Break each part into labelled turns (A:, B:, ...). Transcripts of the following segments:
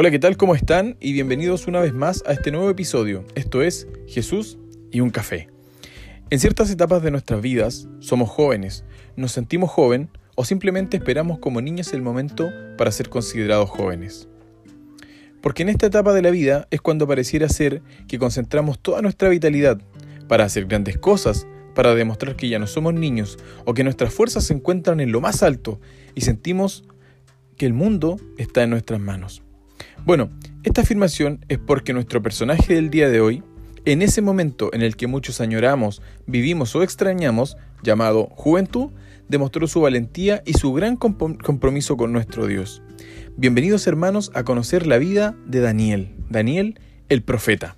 A: Hola, ¿qué tal? ¿Cómo están? Y bienvenidos una vez más a este nuevo episodio. Esto es Jesús y un café. En ciertas etapas de nuestras vidas somos jóvenes, nos sentimos joven o simplemente esperamos como niños el momento para ser considerados jóvenes. Porque en esta etapa de la vida es cuando pareciera ser que concentramos toda nuestra vitalidad para hacer grandes cosas, para demostrar que ya no somos niños o que nuestras fuerzas se encuentran en lo más alto y sentimos que el mundo está en nuestras manos. Bueno, esta afirmación es porque nuestro personaje del día de hoy, en ese momento en el que muchos añoramos, vivimos o extrañamos, llamado juventud, demostró su valentía y su gran compromiso con nuestro Dios. Bienvenidos hermanos a conocer la vida de Daniel, Daniel el profeta.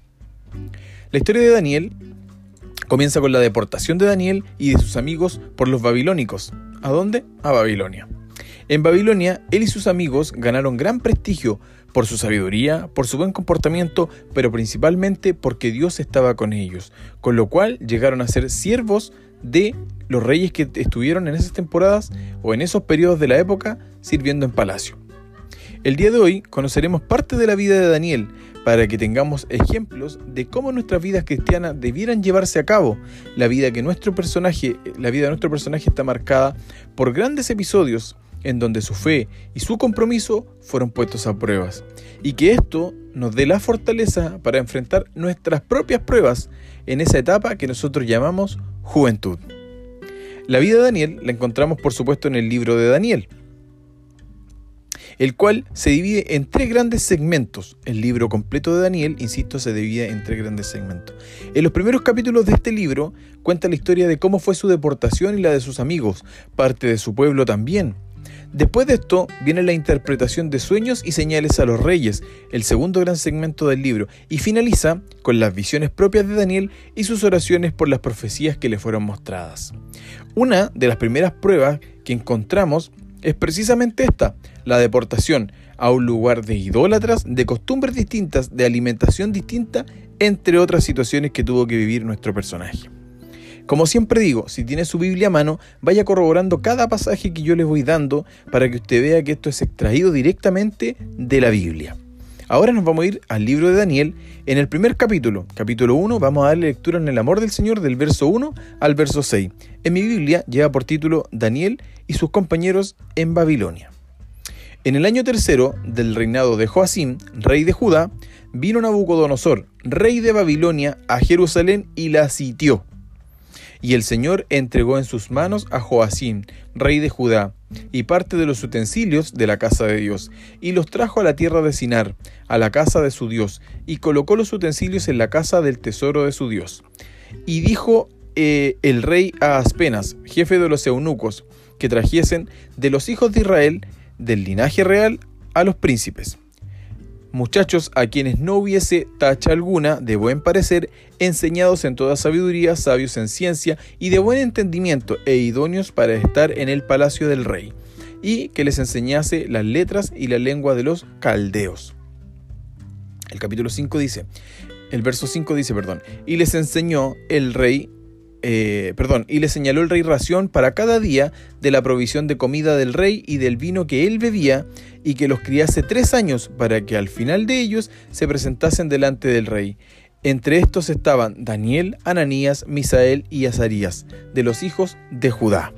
A: La historia de Daniel comienza con la deportación de Daniel y de sus amigos por los babilónicos. ¿A dónde? A Babilonia. En Babilonia, él y sus amigos ganaron gran prestigio por su sabiduría, por su buen comportamiento, pero principalmente porque Dios estaba con ellos, con lo cual llegaron a ser siervos de los reyes que estuvieron en esas temporadas o en esos periodos de la época sirviendo en palacio. El día de hoy conoceremos parte de la vida de Daniel para que tengamos ejemplos de cómo nuestras vidas cristianas debieran llevarse a cabo. La vida que nuestro personaje, la vida de nuestro personaje está marcada por grandes episodios en donde su fe y su compromiso fueron puestos a pruebas, y que esto nos dé la fortaleza para enfrentar nuestras propias pruebas en esa etapa que nosotros llamamos juventud. La vida de Daniel la encontramos por supuesto en el libro de Daniel, el cual se divide en tres grandes segmentos. El libro completo de Daniel, insisto, se divide en tres grandes segmentos. En los primeros capítulos de este libro cuenta la historia de cómo fue su deportación y la de sus amigos, parte de su pueblo también, Después de esto viene la interpretación de sueños y señales a los reyes, el segundo gran segmento del libro, y finaliza con las visiones propias de Daniel y sus oraciones por las profecías que le fueron mostradas. Una de las primeras pruebas que encontramos es precisamente esta, la deportación a un lugar de idólatras, de costumbres distintas, de alimentación distinta, entre otras situaciones que tuvo que vivir nuestro personaje. Como siempre digo, si tiene su Biblia a mano, vaya corroborando cada pasaje que yo le voy dando para que usted vea que esto es extraído directamente de la Biblia. Ahora nos vamos a ir al libro de Daniel. En el primer capítulo, capítulo 1, vamos a darle lectura en el amor del Señor del verso 1 al verso 6. En mi Biblia lleva por título Daniel y sus compañeros en Babilonia. En el año tercero del reinado de Joacim, rey de Judá, vino Nabucodonosor, rey de Babilonia, a Jerusalén y la sitió y el Señor entregó en sus manos a Joacim, rey de Judá, y parte de los utensilios de la casa de Dios, y los trajo a la tierra de Sinar, a la casa de su Dios, y colocó los utensilios en la casa del tesoro de su Dios. Y dijo eh, el rey a Aspenas, jefe de los eunucos, que trajesen de los hijos de Israel, del linaje real, a los príncipes muchachos a quienes no hubiese tacha alguna de buen parecer, enseñados en toda sabiduría, sabios en ciencia y de buen entendimiento e idóneos para estar en el palacio del rey, y que les enseñase las letras y la lengua de los caldeos. El capítulo 5 dice, el verso 5 dice, perdón, y les enseñó el rey eh, perdón, y le señaló el rey ración para cada día de la provisión de comida del rey y del vino que él bebía, y que los criase tres años para que al final de ellos se presentasen delante del rey. Entre estos estaban Daniel, Ananías, Misael y Azarías, de los hijos de Judá.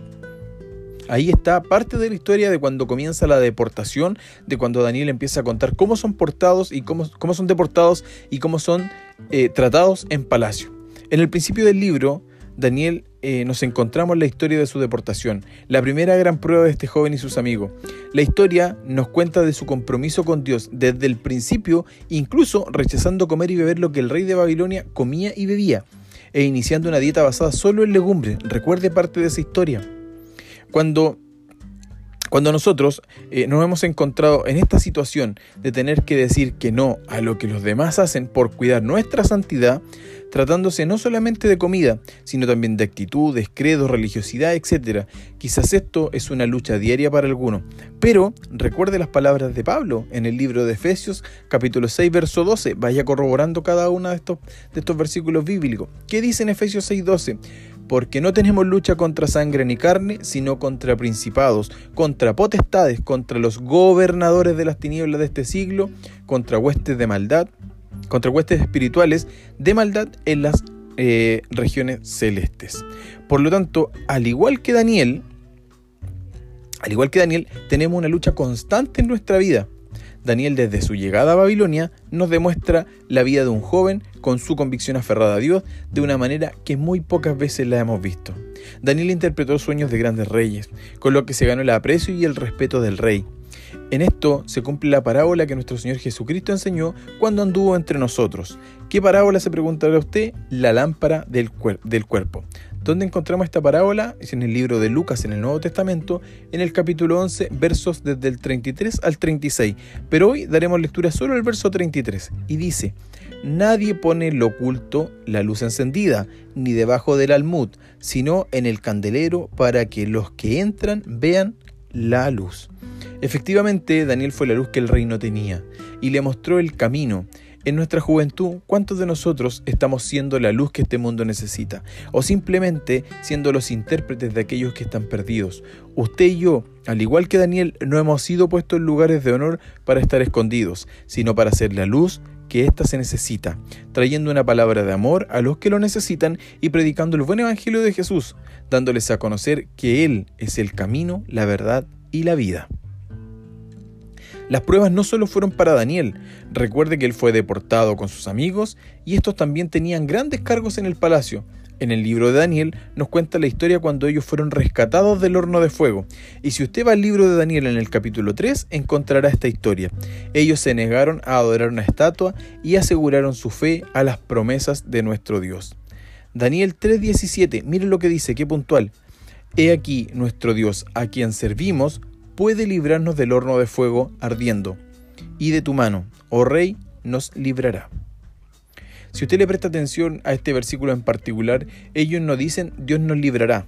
A: Ahí está parte de la historia de cuando comienza la deportación, de cuando Daniel empieza a contar cómo son portados y cómo, cómo son deportados y cómo son eh, tratados en palacio. En el principio del libro, Daniel eh, nos encontramos la historia de su deportación, la primera gran prueba de este joven y sus amigos. La historia nos cuenta de su compromiso con Dios desde el principio, incluso rechazando comer y beber lo que el rey de Babilonia comía y bebía, e iniciando una dieta basada solo en legumbres. Recuerde parte de esa historia. Cuando cuando nosotros eh, nos hemos encontrado en esta situación de tener que decir que no a lo que los demás hacen por cuidar nuestra santidad, tratándose no solamente de comida, sino también de actitudes, credos, religiosidad, etc. Quizás esto es una lucha diaria para algunos, pero recuerde las palabras de Pablo en el libro de Efesios capítulo 6 verso 12, vaya corroborando cada uno de estos, de estos versículos bíblicos. ¿Qué dice en Efesios 6 12? Porque no tenemos lucha contra sangre ni carne, sino contra principados, contra potestades, contra los gobernadores de las tinieblas de este siglo, contra huestes de maldad, contra huestes espirituales de maldad en las eh, regiones celestes. Por lo tanto, al igual que Daniel, al igual que Daniel, tenemos una lucha constante en nuestra vida. Daniel desde su llegada a Babilonia nos demuestra la vida de un joven con su convicción aferrada a Dios de una manera que muy pocas veces la hemos visto. Daniel interpretó sueños de grandes reyes, con lo que se ganó el aprecio y el respeto del rey. En esto se cumple la parábola que nuestro Señor Jesucristo enseñó cuando anduvo entre nosotros. ¿Qué parábola se preguntará usted? La lámpara del, cuerpo. ¿Dónde encontramos esta parábola? Es en el libro de Lucas en el Nuevo Testamento, en el capítulo 11, versos desde el 33 al 36. Pero hoy daremos lectura solo al verso 33 y dice, Nadie pone lo oculto la luz encendida, ni debajo del almud, sino en el candelero para que los que entran vean la luz. Efectivamente, Daniel fue la luz que el rey no tenía y le mostró el camino. En nuestra juventud, ¿cuántos de nosotros estamos siendo la luz que este mundo necesita? O simplemente siendo los intérpretes de aquellos que están perdidos. Usted y yo, al igual que Daniel, no hemos sido puestos en lugares de honor para estar escondidos, sino para ser la luz que ésta se necesita, trayendo una palabra de amor a los que lo necesitan y predicando el buen evangelio de Jesús, dándoles a conocer que Él es el camino, la verdad y la vida. Las pruebas no solo fueron para Daniel, recuerde que él fue deportado con sus amigos y estos también tenían grandes cargos en el palacio. En el libro de Daniel nos cuenta la historia cuando ellos fueron rescatados del horno de fuego. Y si usted va al libro de Daniel en el capítulo 3, encontrará esta historia. Ellos se negaron a adorar una estatua y aseguraron su fe a las promesas de nuestro Dios. Daniel 3:17, miren lo que dice, qué puntual. He aquí nuestro Dios, a quien servimos, puede librarnos del horno de fuego ardiendo, y de tu mano, oh rey, nos librará. Si usted le presta atención a este versículo en particular, ellos no dicen Dios nos librará.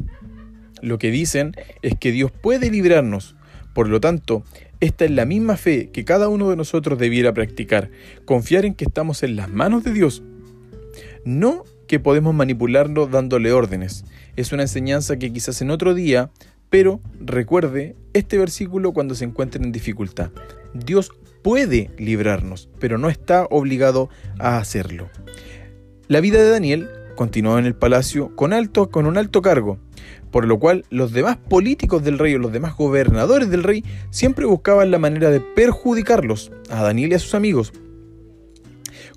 A: Lo que dicen es que Dios puede librarnos. Por lo tanto, esta es la misma fe que cada uno de nosotros debiera practicar, confiar en que estamos en las manos de Dios. No que podemos manipularlo dándole órdenes. Es una enseñanza que quizás en otro día pero recuerde este versículo cuando se encuentren en dificultad. Dios puede librarnos, pero no está obligado a hacerlo. La vida de Daniel continuó en el palacio con, alto, con un alto cargo, por lo cual los demás políticos del rey o los demás gobernadores del rey siempre buscaban la manera de perjudicarlos, a Daniel y a sus amigos.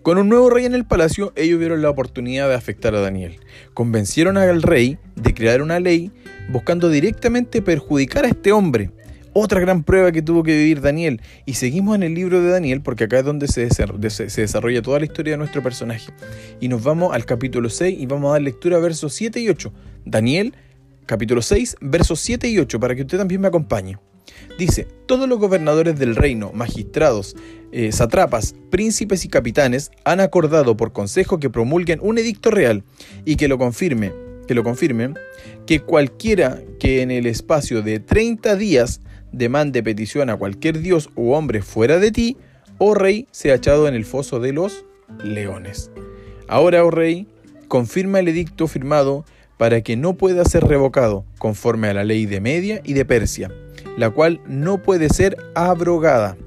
A: Con un nuevo rey en el palacio, ellos vieron la oportunidad de afectar a Daniel. Convencieron al rey de crear una ley buscando directamente perjudicar a este hombre. Otra gran prueba que tuvo que vivir Daniel. Y seguimos en el libro de Daniel porque acá es donde se, desarrolla toda la historia de nuestro personaje. Y nos vamos al capítulo 6 y vamos a dar lectura a versos 7 y 8. Daniel, capítulo 6, versos 7 y 8, para que usted también me acompañe. Dice, todos los gobernadores del reino, magistrados, eh, satrapas, príncipes y capitanes han acordado por consejo que promulguen un edicto real y que lo confirme que lo confirmen, que cualquiera que en el espacio de 30 días demande petición a cualquier dios u hombre fuera de ti, oh rey, sea echado en el foso de los leones. Ahora, oh rey, confirma el edicto firmado para que no pueda ser revocado, conforme a la ley de Media y de Persia, la cual no puede ser abrogada.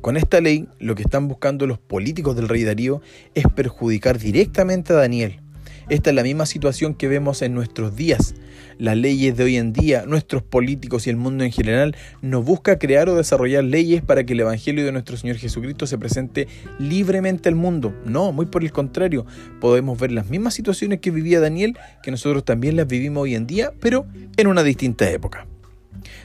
A: Con esta ley, lo que están buscando los políticos del rey Darío es perjudicar directamente a Daniel, esta es la misma situación que vemos en nuestros días. Las leyes de hoy en día, nuestros políticos y el mundo en general no busca crear o desarrollar leyes para que el Evangelio de nuestro Señor Jesucristo se presente libremente al mundo. No, muy por el contrario. Podemos ver las mismas situaciones que vivía Daniel, que nosotros también las vivimos hoy en día, pero en una distinta época.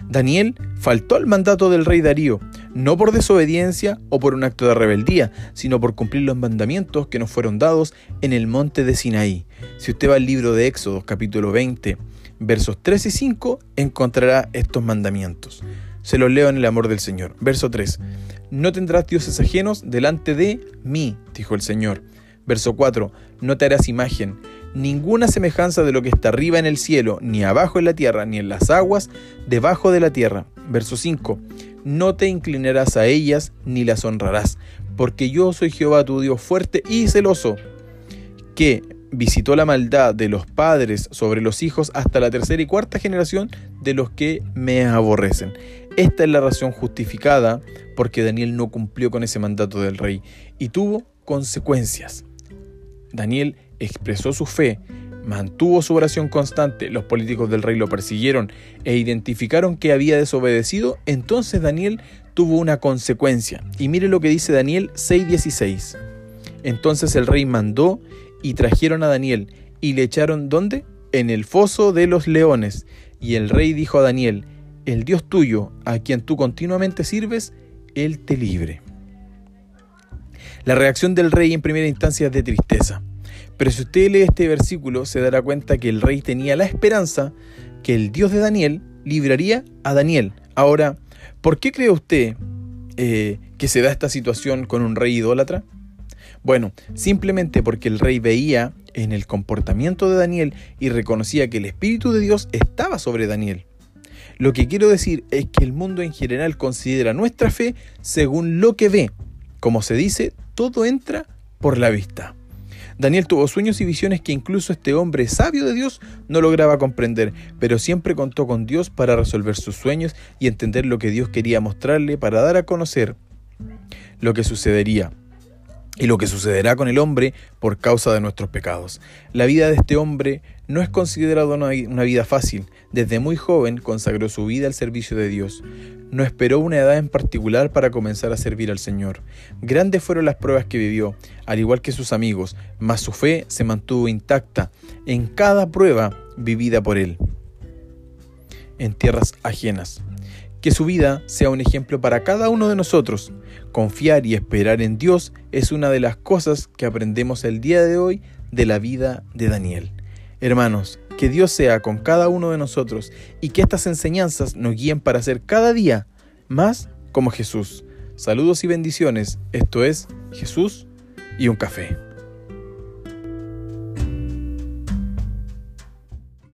A: Daniel faltó al mandato del rey Darío, no por desobediencia o por un acto de rebeldía, sino por cumplir los mandamientos que nos fueron dados en el monte de Sinaí. Si usted va al libro de Éxodo, capítulo 20, versos 3 y 5, encontrará estos mandamientos. Se los leo en el amor del Señor. Verso 3. No tendrás dioses ajenos delante de mí, dijo el Señor. Verso 4. No te harás imagen ninguna semejanza de lo que está arriba en el cielo, ni abajo en la tierra, ni en las aguas debajo de la tierra. Verso 5. No te inclinarás a ellas ni las honrarás, porque yo soy Jehová tu Dios fuerte y celoso, que visitó la maldad de los padres sobre los hijos hasta la tercera y cuarta generación de los que me aborrecen. Esta es la razón justificada porque Daniel no cumplió con ese mandato del rey y tuvo consecuencias. Daniel expresó su fe, mantuvo su oración constante, los políticos del rey lo persiguieron e identificaron que había desobedecido, entonces Daniel tuvo una consecuencia. Y mire lo que dice Daniel 6:16. Entonces el rey mandó y trajeron a Daniel y le echaron ¿dónde? En el foso de los leones. Y el rey dijo a Daniel, el Dios tuyo, a quien tú continuamente sirves, él te libre. La reacción del rey en primera instancia es de tristeza. Pero si usted lee este versículo, se dará cuenta que el rey tenía la esperanza que el Dios de Daniel libraría a Daniel. Ahora, ¿por qué cree usted eh, que se da esta situación con un rey idólatra? Bueno, simplemente porque el rey veía en el comportamiento de Daniel y reconocía que el Espíritu de Dios estaba sobre Daniel. Lo que quiero decir es que el mundo en general considera nuestra fe según lo que ve. Como se dice, todo entra por la vista. Daniel tuvo sueños y visiones que incluso este hombre sabio de Dios no lograba comprender, pero siempre contó con Dios para resolver sus sueños y entender lo que Dios quería mostrarle para dar a conocer lo que sucedería y lo que sucederá con el hombre por causa de nuestros pecados. La vida de este hombre no es considerada una vida fácil. Desde muy joven consagró su vida al servicio de Dios. No esperó una edad en particular para comenzar a servir al Señor. Grandes fueron las pruebas que vivió, al igual que sus amigos, mas su fe se mantuvo intacta en cada prueba vivida por él en tierras ajenas. Que su vida sea un ejemplo para cada uno de nosotros. Confiar y esperar en Dios es una de las cosas que aprendemos el día de hoy de la vida de Daniel. Hermanos, que Dios sea con cada uno de nosotros y que estas enseñanzas nos guíen para ser cada día más como Jesús. Saludos y bendiciones. Esto es Jesús y un café.